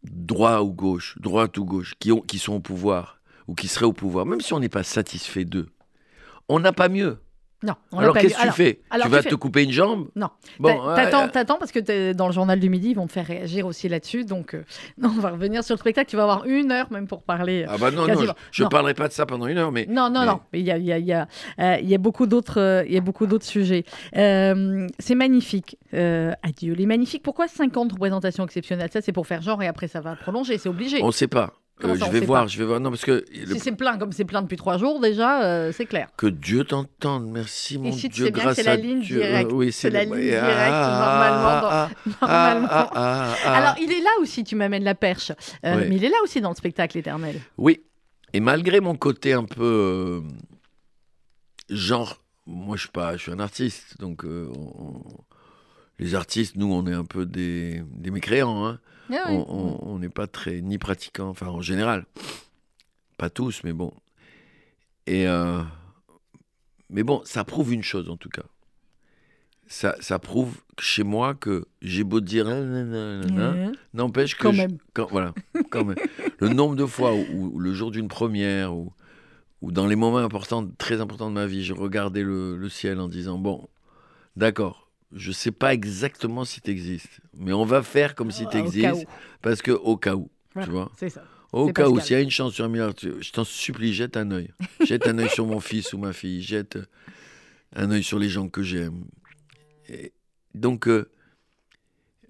droit ou gauche, droite ou gauche, qui sont au pouvoir ou qui seraient au pouvoir, même si on n'est pas satisfait d'eux, on n'a pas mieux. Non, on alors qu'est-ce que tu fais alors, Tu vas tu te couper une jambe? Non. Bon, T'a- T'attends, parce que dans le journal du midi, ils vont te faire réagir aussi là-dessus. Donc, euh, non, on va revenir sur le spectacle. Tu vas avoir une heure même pour parler. Ah bah non, non, je ne parlerai pas de ça pendant une heure, mais Non, non, mais- non. Il y a, il y a, il y a, euh, il y a beaucoup d'autres, euh, il y a beaucoup d'autres sujets. Euh, c'est magnifique. Euh, adieu les magnifiques. Pourquoi 50 représentations exceptionnelles? Ça, c'est pour faire genre et après ça va prolonger. C'est obligé. on ne sait pas. Euh, ça, je vais voir, pas je vais voir. Non, parce que le- Si c'est plein, comme c'est plein depuis trois jours déjà, euh, c'est clair. que Dieu t'entende, merci mon tu Dieu, sais bien grâce c'est la à ligne Dieu. directe. oui, C'est la ligne directe, ah, normalement, dans- ah, Normalement. ah. Alors, il est là aussi, tu m'amènes la perche. Euh. Mais il est là aussi dans le spectacle éternel. Oui, et malgré mon côté un peu genre, moi je suis pas, je suis un artiste, donc on- les artistes, nous, on est un peu des, des mécréants. Hein. Ah oui. On- n'est pas très ni pratiquants, enfin en général, pas tous, mais bon. Et euh, mais bon, ça prouve une chose en tout cas. Ça, ça prouve chez moi que j'ai beau dire Ouais. n'empêche que je- quand- voilà, quand même. le nombre de fois où, où le jour d'une première ou ou dans les moments importants, très importants de ma vie, j'ai regardé le, le ciel en disant bon, d'accord, je sais pas exactement si tu existes, mais on va faire comme si tu existes parce que au cas où, Voilà, tu vois, C'est ça. Au cas où, s'il y a une chance sur un milliard, je t'en supplie, jette un œil. Jette un œil sur mon fils ou ma fille. Jette un œil sur les gens que j'aime. Donc, euh,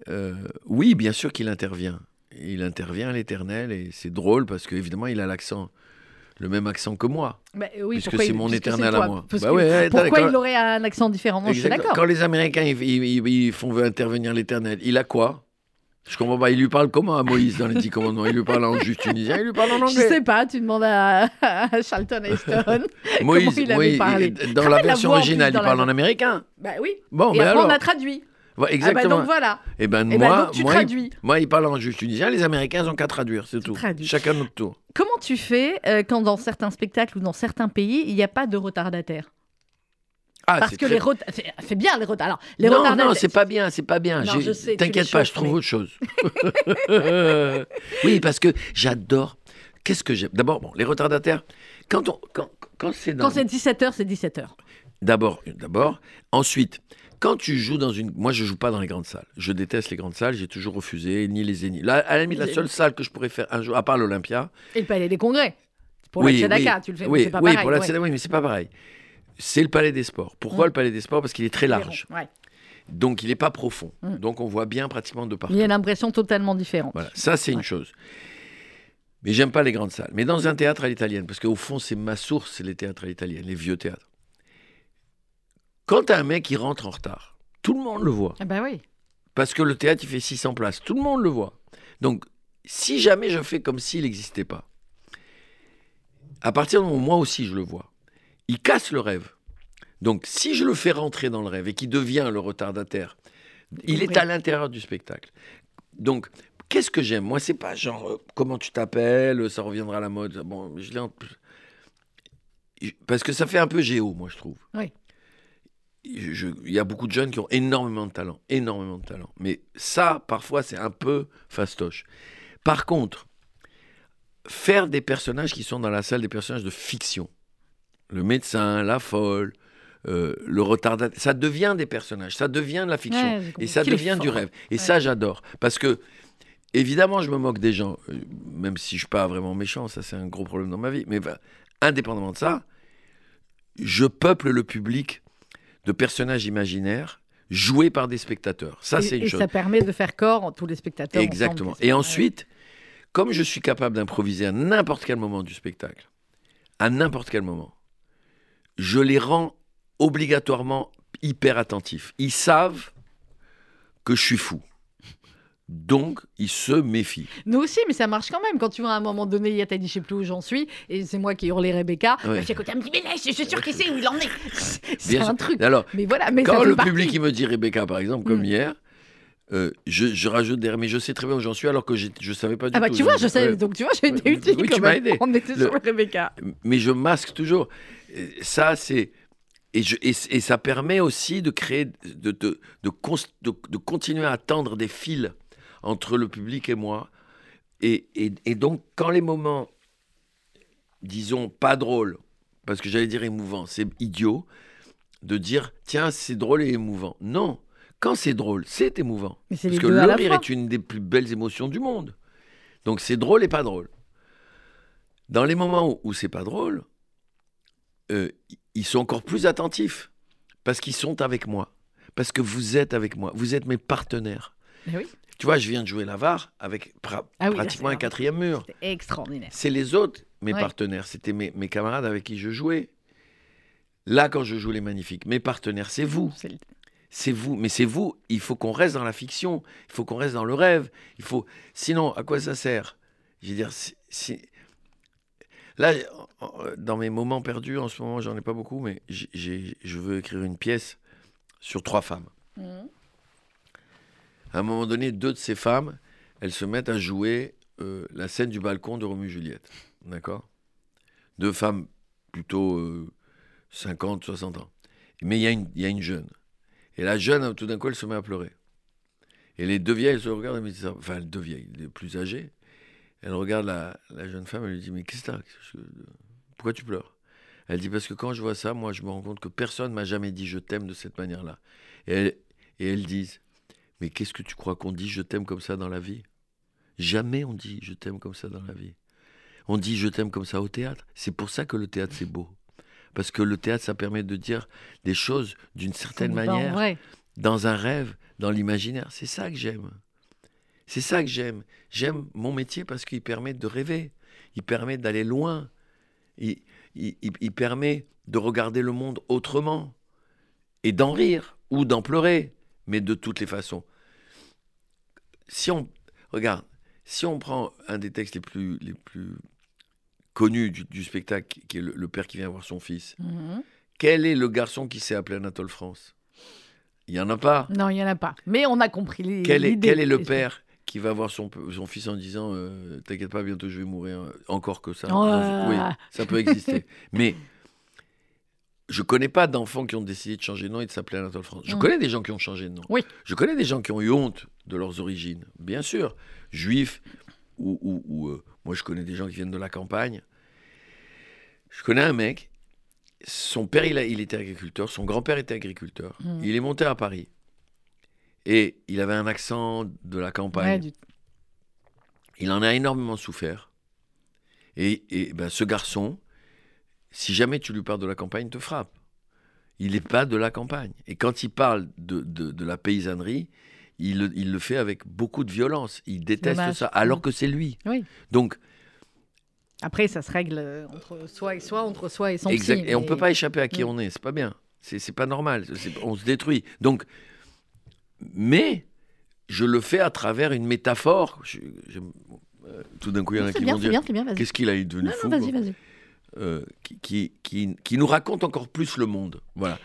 euh, oui, bien sûr qu'il intervient. Il intervient à l'éternel et c'est drôle parce qu'évidemment, il a l'accent, le même accent que moi. Bah, oui, Puisque c'est mon éternel à moi. Bah ouais, pourquoi il aurait un accent différent Moi, je suis d'accord. Quand les Américains ils, ils- ils- font intervenir l'éternel, il a quoi Je comprends pas. Il lui parle comment à Moïse dans les Dix Commandements? Il lui parle en juste tunisien, il lui parle en Je anglais. sais pas, tu demandes à, à Charlton Heston. Moïse, il avait Moïse, parlé. dans la la version en originale, il la parle en voix. américain. bah oui. Bon, Et mais après, alors on a traduit. Ah bah Exactement. donc voilà. Et ben Et ben moi, donc tu moi, traduis. il, moi, il parle en juste tunisien. Les Américains, ont qu'à traduire, c'est tout. traduis. Chacun notre tour. Comment tu fais euh, quand dans certains spectacles ou dans certains pays, il n'y a pas de retardataires Ah, Parce c'est que très- les retardataires. C'est bien les retardataires. Alors, les non, retardataires. non, c'est pas bien, c'est pas bien. T'inquiète pas, je trouve mais- autre chose. oui, parce que j'adore. Qu'est-ce que j'aime? D'abord, bon, les retardataires, quand, on, quand, quand c'est dans. Quand c'est 17h, c'est 17h. D'abord, d'abord. Ensuite, quand tu joues dans une. Moi, je joue pas dans les grandes salles. Je déteste les grandes salles. J'ai toujours refusé, ni les zéniths. Là, à la limite, la seule salle que je pourrais faire un jour, à part l'Olympia. Et le palais des congrès. Pour oui, la Tzedaka, oui, tu le fais, oui, mais c'est pas oui, pareil. pour la. Tzedaka, oui, mais c'est pas pareil. C'est le palais des sports. Pourquoi Mm. le palais des sports? Parce qu'il est très large. Ouais. Donc, il n'est pas profond. Mm. Donc, on voit bien pratiquement de partout. Il y a une impression totalement différente. Voilà, ça c'est une chose. Mais j'aime pas les grandes salles. Mais dans un théâtre à l'italienne, parce qu'au fond c'est ma source, c'est les théâtres à l'italienne, les vieux théâtres. Quand t'as un mec qui rentre en retard, tout le monde le voit. Ah bah oui. Parce que le théâtre il fait 600 places, tout le monde le voit. Donc si jamais je fais comme s'il n'existait pas, à partir du moment où moi aussi je le vois, il casse le rêve. Donc si je le fais rentrer dans le rêve et qu'il devient le retardataire, il est à l'intérieur du spectacle. Donc qu'est-ce que j'aime? Moi c'est pas genre euh, comment tu t'appelles, ça reviendra à la mode. Bon, je l'ai en- parce que ça fait un peu géo, moi je trouve. Oui. Il y a beaucoup de jeunes qui ont énormément de talent, énormément de talent. Mais ça, parfois, c'est un peu fastoche. Par contre, faire des personnages qui sont dans la salle des personnages de fiction, le médecin, la folle, euh, le retardataire, ça devient des personnages, ça devient de la fiction. Ouais, et ça devient du rêve. Et Ouais. ça, j'adore. Parce que, évidemment, je me moque des gens, euh, même si je suis pas vraiment méchant, ça c'est un gros problème dans ma vie. Mais bah, indépendamment de ça, je peuple le public de personnages imaginaires joués par des spectateurs. Ça, c'est une et chose. ça permet de faire corps en tous les spectateurs. Exactement. ensemble. Et ensuite, comme je suis capable d'improviser à n'importe quel moment du spectacle, à n'importe quel moment, je les rends obligatoirement hyper attentifs. Ils savent que je suis fou. Donc, ils se méfient. Nous aussi, mais ça marche quand même. Quand tu vois à un moment donné, il y a t'as dit, je sais plus où j'en suis, et c'est moi qui hurlais Rebecca. Ouais. À côté, elle me dit, mais là, je suis sûr qu'il sait où il en est. C'est un sûr. truc. Alors, Mais voilà, mais quand le partie. public il me dit Rebecca, par exemple, comme Mm. hier, euh, je, je rajoute derrière, mais je sais très bien où j'en suis alors que j'ai- je ne savais pas du Ah bah tout. tu vois, je sais. Donc tu vois, j'ai été utile. oui, quand tu m'as même. aidé. On était Le- sur Rebecca. mais je masque toujours. Ça, c'est. Et, je- et, et ça permet aussi de créer, de, de, de, cons- de- de continuer à tendre des fils entre le public et moi. Et, et- et donc, quand les moments, disons, pas drôles, parce que j'allais dire émouvant, c'est idiot de dire, tiens, c'est drôle et émouvant. Non, quand c'est drôle, c'est émouvant. Mais Parce que le rire est une des plus belles émotions du monde. Donc c'est drôle et pas drôle. Dans les moments où, où c'est pas drôle, euh, ils sont encore plus attentifs parce qu'ils sont avec moi, parce que vous êtes avec moi, vous êtes mes partenaires. Mais oui, Tu vois, je viens de jouer l'avare avec pra- Ah oui, pratiquement un quatrième mur. c'était extraordinaire. C'est les autres, mes Ouais. partenaires. C'était mes, mes camarades avec qui je jouais. Là, quand je joue les magnifiques, mes partenaires, c'est vous. C'est le- vous, mais c'est vous. Il faut qu'on reste dans la fiction. Il faut qu'on reste dans le rêve. Il faut. Sinon, à quoi ça sert? Je veux dire, si- là, dans mes moments perdus, en ce moment, j'en ai pas beaucoup, mais je veux écrire une pièce sur trois femmes. Mhm. À un moment donné, deux de ces femmes, elles se mettent à jouer euh, la scène du balcon de Romu et Juliette. D'accord? Deux femmes plutôt euh, 50, 60 ans. Mais il y, a une- il y a une jeune. Et la jeune, tout d'un coup, elle se met à pleurer. Et les deux vieilles, elles se regardent, elles disent, enfin, les deux vieilles, les plus âgées, elle regarde la, la jeune femme, elle lui dit, mais qu'est-ce que Pourquoi tu pleures? Elle dit, parce que quand je vois ça, moi, je me rends compte que personne m'a jamais dit je t'aime de cette manière-là. Et elles disent, mais qu'est-ce que tu crois qu'on dit je t'aime comme ça dans la vie? Jamais on dit je t'aime comme ça dans la vie. On dit je t'aime comme ça au théâtre. C'est pour ça que le théâtre c'est beau. Parce que le théâtre, ça permet de dire des choses d'une certaine manière, dans un rêve, dans l'imaginaire. C'est ça que j'aime. C'est ça que j'aime. J'aime mon métier parce qu'il permet de rêver. Il permet d'aller loin. Il- il permet de regarder le monde autrement. Et d'en rire ou d'en pleurer. Mais de toutes les façons. Si on. Regarde, si on prend un des textes les plus, les plus connus du, du spectacle, qui est le, le père qui vient voir son fils, Mhm. quel est le garçon qui s'est appelé Anatole France? Il n'y en a pas. Non, il n'y en a pas. Mais on a compris les- Quel est, l'idée. quel est le père qui va voir son, son fils en disant euh, T'inquiète pas, bientôt je vais mourir Encore que ça. Oui, ça peut exister. Mais je connais pas d'enfants qui ont décidé de changer de nom et de s'appeler Anatole France. Je Mm. connais des gens qui ont changé de nom. Oui. Je connais des gens qui ont eu honte de leurs origines, bien sûr. Juifs ou. ou- ou, euh, moi, je connais des gens qui viennent de la campagne. Je connais un mec. Son père, il, a- il était agriculteur. Son grand-père était agriculteur. Mm. Il est monté à Paris. Et il avait un accent de la campagne. Ouais, du- Il en a énormément souffert. Et, et, ben, ce garçon, si jamais tu lui parles de la campagne, te frappe. Il n'est pas de la campagne. Et quand il parle de, de- de la paysannerie, il, le- il le fait avec beaucoup de violence. Il déteste dommage. ça, alors que c'est lui. Oui. Donc, Après, ça se règle euh, entre soi et soi, entre soi et son exact. psy, Et on mais- peut pas échapper à qui Mm. on est. C'est pas bien. C'est pas normal. On se détruit. Donc, mais je le fais à travers une métaphore. Je- je- euh, tout d'un coup, il y en a qui bien, vas-y. Qu'est-ce qu'il a il est devenu Non, fou non, quoi. vas-y, vas-y. Euh, qui, qui, qui, qui nous raconte encore plus le monde. Voilà.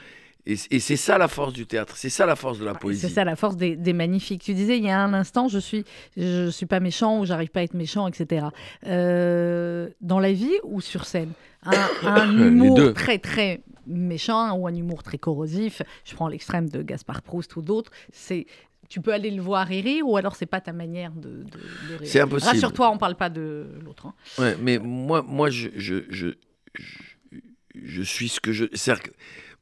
Et, et c'est ça la force du théâtre, c'est ça la force de la poésie. C'est ça la force des, des magnifiques. Tu disais il y a un instant, je suis, je suis pas méchant ou j'arrive pas à être méchant, etc. Euh, dans la vie ou sur scène, un, un humour très très méchant ou un humour très corrosif. Je prends l'extrême de Gaspard Proust ou d'autres. C'est tu peux aller le voir et rire ou alors c'est pas ta manière de, de, de rire. C'est impossible. Rassure-toi, on parle pas de l'autre. hein. Ouais, mais moi, moi je, je, je, je, suis ce que je. Que-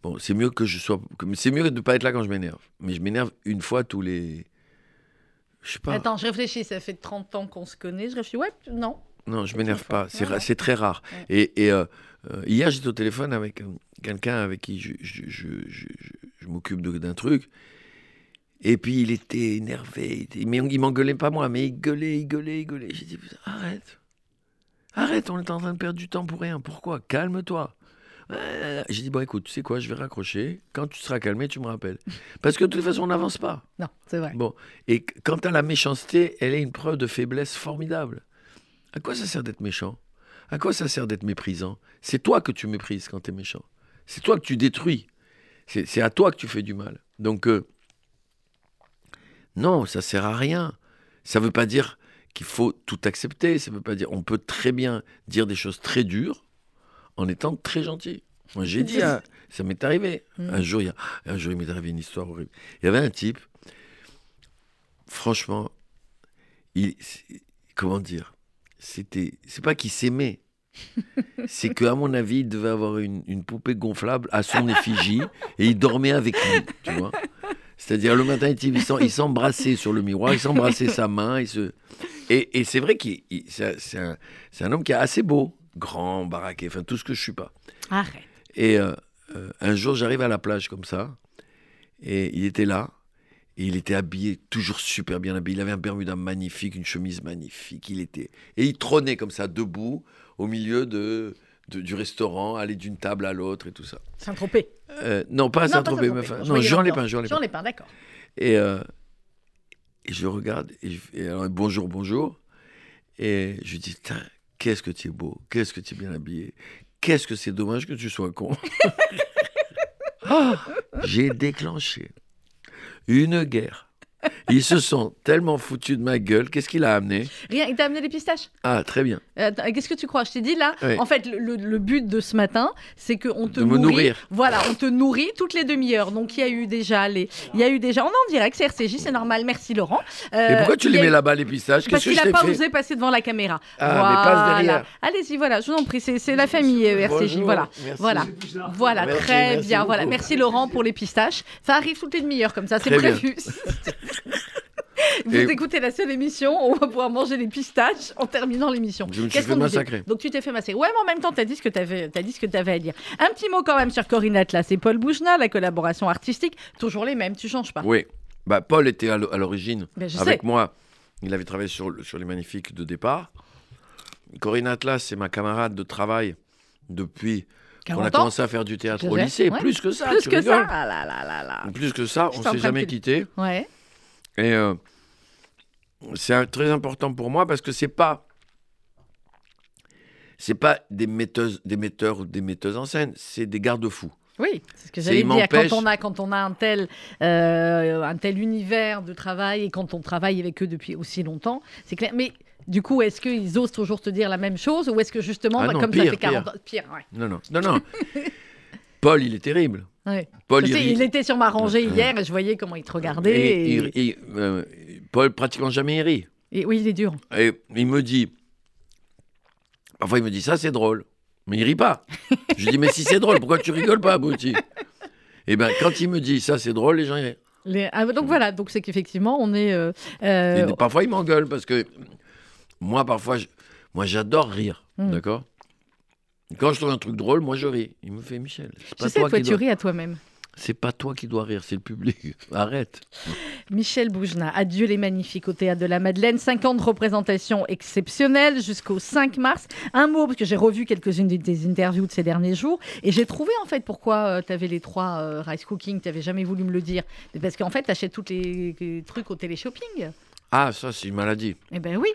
bon, c'est mieux que je sois. C'est mieux de ne pas être là quand je m'énerve. Mais je m'énerve une fois tous les. Je sais pas. Attends, je réfléchis. Ça fait 30 ans qu'on se connaît. Je réfléchis. Ouais, non. Non, je m'énerve pas. C'est ra- très rare. Ouais. Et, et, euh, euh, hier, j'étais au téléphone avec euh, quelqu'un avec qui je, je, je, je, m'occupe d'un truc. Et puis, il était énervé. Il, il m'engueulait pas moi, mais il gueulait, il gueulait, il gueulait. J'ai dit, arrête. Arrête, on est en train de perdre du temps pour rien. Pourquoi? Calme-toi. Euh, J'ai dit, bon, écoute, tu sais quoi, je vais raccrocher. Quand tu seras calmé, tu me rappelles. Parce que de toute façon, on n'avance pas. Non, c'est vrai. Bon, et qu- quant à la méchanceté, elle est une preuve de faiblesse formidable. À quoi ça sert d'être méchant? À quoi ça sert d'être méprisant? C'est toi que tu méprises quand tu es méchant. C'est toi que tu détruis. C'est c'est à toi que tu fais du mal. Donc, euh, non, ça sert à rien. Ça ne veut pas dire qu'il faut tout accepter. Ça veut pas dire. On peut très bien dire des choses très dures en étant très gentil. Moi, j'ai dit, à- ça m'est arrivé. Mm. Un jour, il y a, un jour, il m'est arrivé une histoire horrible. Il y avait un type, franchement, il, comment dire, c'était, c'est pas qu'il s'aimait, c'est qu'à mon avis, il devait avoir une, une poupée gonflable à son effigie et il dormait avec lui, tu vois. C'est-à-dire le matin, il s'em- il s'embrassait sur le miroir, il s'embrassait sa main, il se... et, et c'est vrai il- c'est un- homme qui est assez beau, grand, baraqué, enfin tout ce que je suis pas. Arrête. Et euh, euh, un jour, j'arrive à la plage comme ça, et il était là, et il était habillé, toujours super bien habillé. Il avait un bermuda magnifique, une chemise magnifique. Il était et il trônait comme ça, debout, au milieu de, de- du restaurant, aller d'une table à l'autre et tout ça. Saint-Tropez. Euh, non, pas Saint-Tropez, non, Jean. Lépin, Jean Lépin. D'accord. Et, euh, et je regarde, et, je et alors, bonjour, bonjour. Et je dis, qu'est-ce que tu es beau, qu'est-ce que tu es bien habillé, qu'est-ce que c'est dommage que tu sois con. Ah, J'ai déclenché une guerre. Ils se sont tellement foutus de ma gueule. Qu'est-ce qu'il a amené Rien, il t'a amené des pistaches Ah, très bien. Euh, Qu'est-ce que tu crois? Je t'ai dit là, Oui. en fait, le, le- le but de ce matin, c'est qu'on te De me nourrit. nourrir. Voilà, on te nourrit toutes les demi-heures. Donc il y a eu déjà les, il y a eu déjà, on est en direct, c'est RCJ, c'est normal. Merci Laurent. Euh, Et pourquoi tu les mets eu- là-bas, les pistaches? Parce qu'il n'a pas fait? osé passer devant la caméra. Ah, mais passe derrière. Allez-y, voilà, je vous en prie, c'est la famille euh, RCJ. Bonjour, Voilà, merci. voilà, voilà, Merci, très merci bien. beaucoup. Voilà, merci Laurent pour les pistaches. Ça arrive toutes les demi-heures comme ça, c'est prévu. Vous Et- écoutez la seule émission, on va pouvoir manger les pistaches en terminant l'émission. Je me suis Qu'est-ce fait massacrer. Donc tu t'es fait massacrer. Ouais, mais en même temps, tu as dit ce que tu avais, dit ce que avais à dire. Un petit mot quand même sur Corinne Atlas et Paul Boujna, la collaboration artistique. Toujours les mêmes, tu changes pas. Oui. Bah, Paul était à l'o- à l'origine Ben, avec sais. moi. Il avait travaillé sur, sur les magnifiques de départ. Corinne Atlas, c'est ma camarade de travail depuis qu'on a 40 ans commencé à faire du théâtre au lycée. ouais. Plus que ça. Plus tu que ça. Ah là là là là. Plus que ça, on s'est jamais te- quitté. Ouais. Et euh, c'est très important pour moi parce que c'est pas c'est pas des metteuses, des metteurs ou des metteuses en scène, c'est des garde-fous. Oui, c'est ce que j'allais dire. Quand on, a, quand on a un tel, euh, un tel univers de travail et quand on travaille avec eux depuis aussi longtemps, c'est clair. Mais du coup, est-ce qu'ils osent toujours te dire la même chose ou est-ce que justement, Ah bah, non, comme ça pire, fait 40 ans. Pire, ouais. Non, non, non, non. Paul, il est terrible. Ouais. Paul, il, il était sur ma rangée hier et je voyais comment il te regardait. et- Et, il- il- euh, Paul, pratiquement jamais il rit. et oui, il est dur. Et il me dit, parfois il me dit ça c'est drôle, mais il rit pas. Je lui dis mais si c'est drôle, pourquoi tu rigoles pas, Bouti? Et ben quand il me dit ça c'est drôle, les gens rient. Les- ah, donc voilà, donc c'est qu'effectivement, on est. euh, Et euh, parfois il m'engueule parce que moi parfois, je- moi j'adore rire, Mm. d'accord? Quand je trouve un truc drôle, moi je ris. Il me fait Michel, pas sais, toi, tu dois... ris à toi-même. c'est pas toi qui dois rire, c'est le public. Arrête. Michel Boujna, Adieu les magnifiques au Théâtre de la Madeleine. 50 représentations exceptionnelles jusqu'au 5 mars. Un mot, parce que j'ai revu quelques-unes de tes interviews de ces derniers jours, et j'ai trouvé en fait pourquoi tu avais les trois euh, Rice Cooking, tu n'avais jamais voulu me le dire. Mais Parce qu'en fait, tu achètes tous les, les trucs au téléshopping. Ah ça c'est une maladie. Eh ben oui.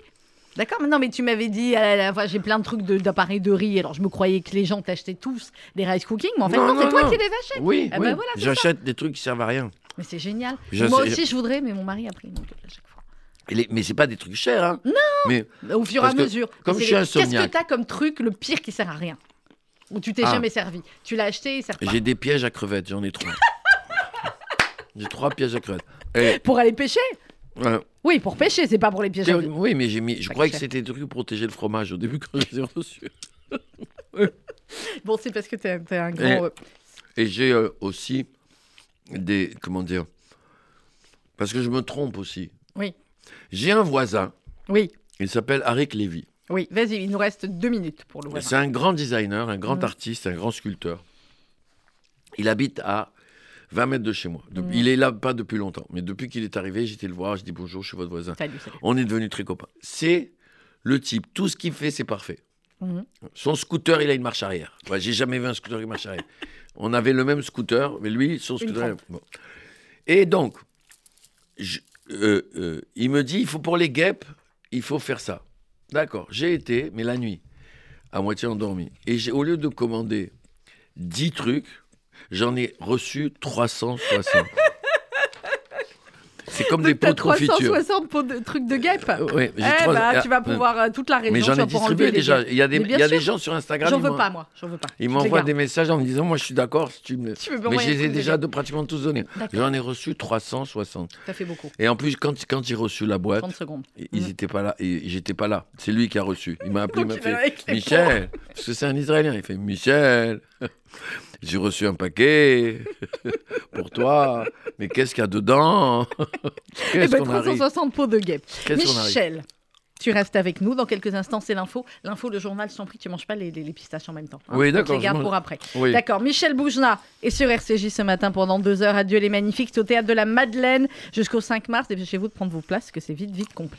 D'accord, mais non, mais tu m'avais dit, là, là, j'ai plein de trucs de- d'appareils de, riz, alors je me croyais que les gens t'achetaient tous des rice cooking, mais en fait, Non, non, c'est non, toi non. qui les achètes. Oui, Ah oui. ben voilà, c'est j'achète des trucs qui servent à rien. Mais c'est génial. Je Moi sais- aussi, je voudrais, mais mon mari a pris une engueule à chaque fois. Et les- Mais c'est pas des trucs chers. Hein. Non. Mais Au fur et Parce à que mesure. comme je suis insomniaque- Qu'est-ce que t'as comme truc le pire qui sert à rien Où tu t'es Ah. jamais servi Tu l'as acheté, il sert pas. j'ai des pièges à crevettes, j'en ai trois. j'ai trois pièges à crevettes. Et, Pour aller pêcher voilà. Oui, pour pêcher, c'est pas pour les pièges. à- Oui, mais j'ai mis. Je Pas croyais que c'était des trucs pour protéger le fromage au début quand je les ai reçus. Bon, c'est parce que t'es t'es un grand. euh, Et j'ai euh, aussi des. Comment dire Parce que je me trompe aussi. Oui. J'ai un voisin, Oui, il s'appelle Arik Lévy. oui, vas-y, il nous reste deux minutes pour le voir. C'est un grand designer, un grand Mhm. artiste, un grand sculpteur. Il habite à 20 mètres de chez moi. Il est là pas depuis longtemps, mais depuis qu'il est arrivé, j'étais le voir, je dis bonjour, je suis votre voisin. Salut, salut. On est devenus très copains. C'est le type, tout ce qu'il fait, c'est parfait. Mhm. Son scooter, il a une marche arrière. Ouais, J'ai jamais vu un scooter avec marche arrière. On avait le même scooter, mais lui, son scooter. bon. Et donc, je- euh, euh, il me dit, il faut pour les guêpes, il faut faire ça. D'accord, j'ai été, mais la nuit, à moitié endormi. Et au lieu de commander 10 trucs, j'en ai reçu 360. C'est comme des pots de confiture. 360 pots de trucs de guêpe. Euh, ouais, Eh trois- bah, ah, tu vas euh, pouvoir euh, toute la région. mais j'en ai distribué déjà. guêpes. Il y a des, Mais bien il y a sûr. des gens sur Instagram. J'en veux pas, moi. J'en veux pas. Ils m'envoient des messages en me disant Moi, je suis d'accord si tu me. Tu veux Mais je les ai déjà de pratiquement tous donnés. J'en ai reçu 360. Ça fait beaucoup. Et en plus, quand, quand j'ai reçu la boîte, 30 secondes. ils Mm. n'étaient pas là. Et j'étais pas là. C'est lui qui a reçu. Il m'a appelé, il m'a fait Michel. Parce que c'est un Israélien. Il fait Michel, j'ai reçu un paquet pour toi. Mais qu'est-ce qu'il y a dedans Eh Qu'est-ce ben, qu'on arrive 360 pots de guêpe. Qu'est-ce qu'on arrive Michel, tu restes avec nous. Dans quelques instants, c'est l'info. L'info, le journal, t'en prie, tu manges pas les, les- les pistaches en même temps. hein. Oui, d'accord, les gardes je mange- pour après. Oui. D'accord. Michel Boujna est sur RCJ ce matin pendant deux heures. Adieu les magnifiques. C'est au théâtre de la Madeleine jusqu'au 5 mars. Dépêchez-vous de prendre vos places, que c'est vite, vite complet.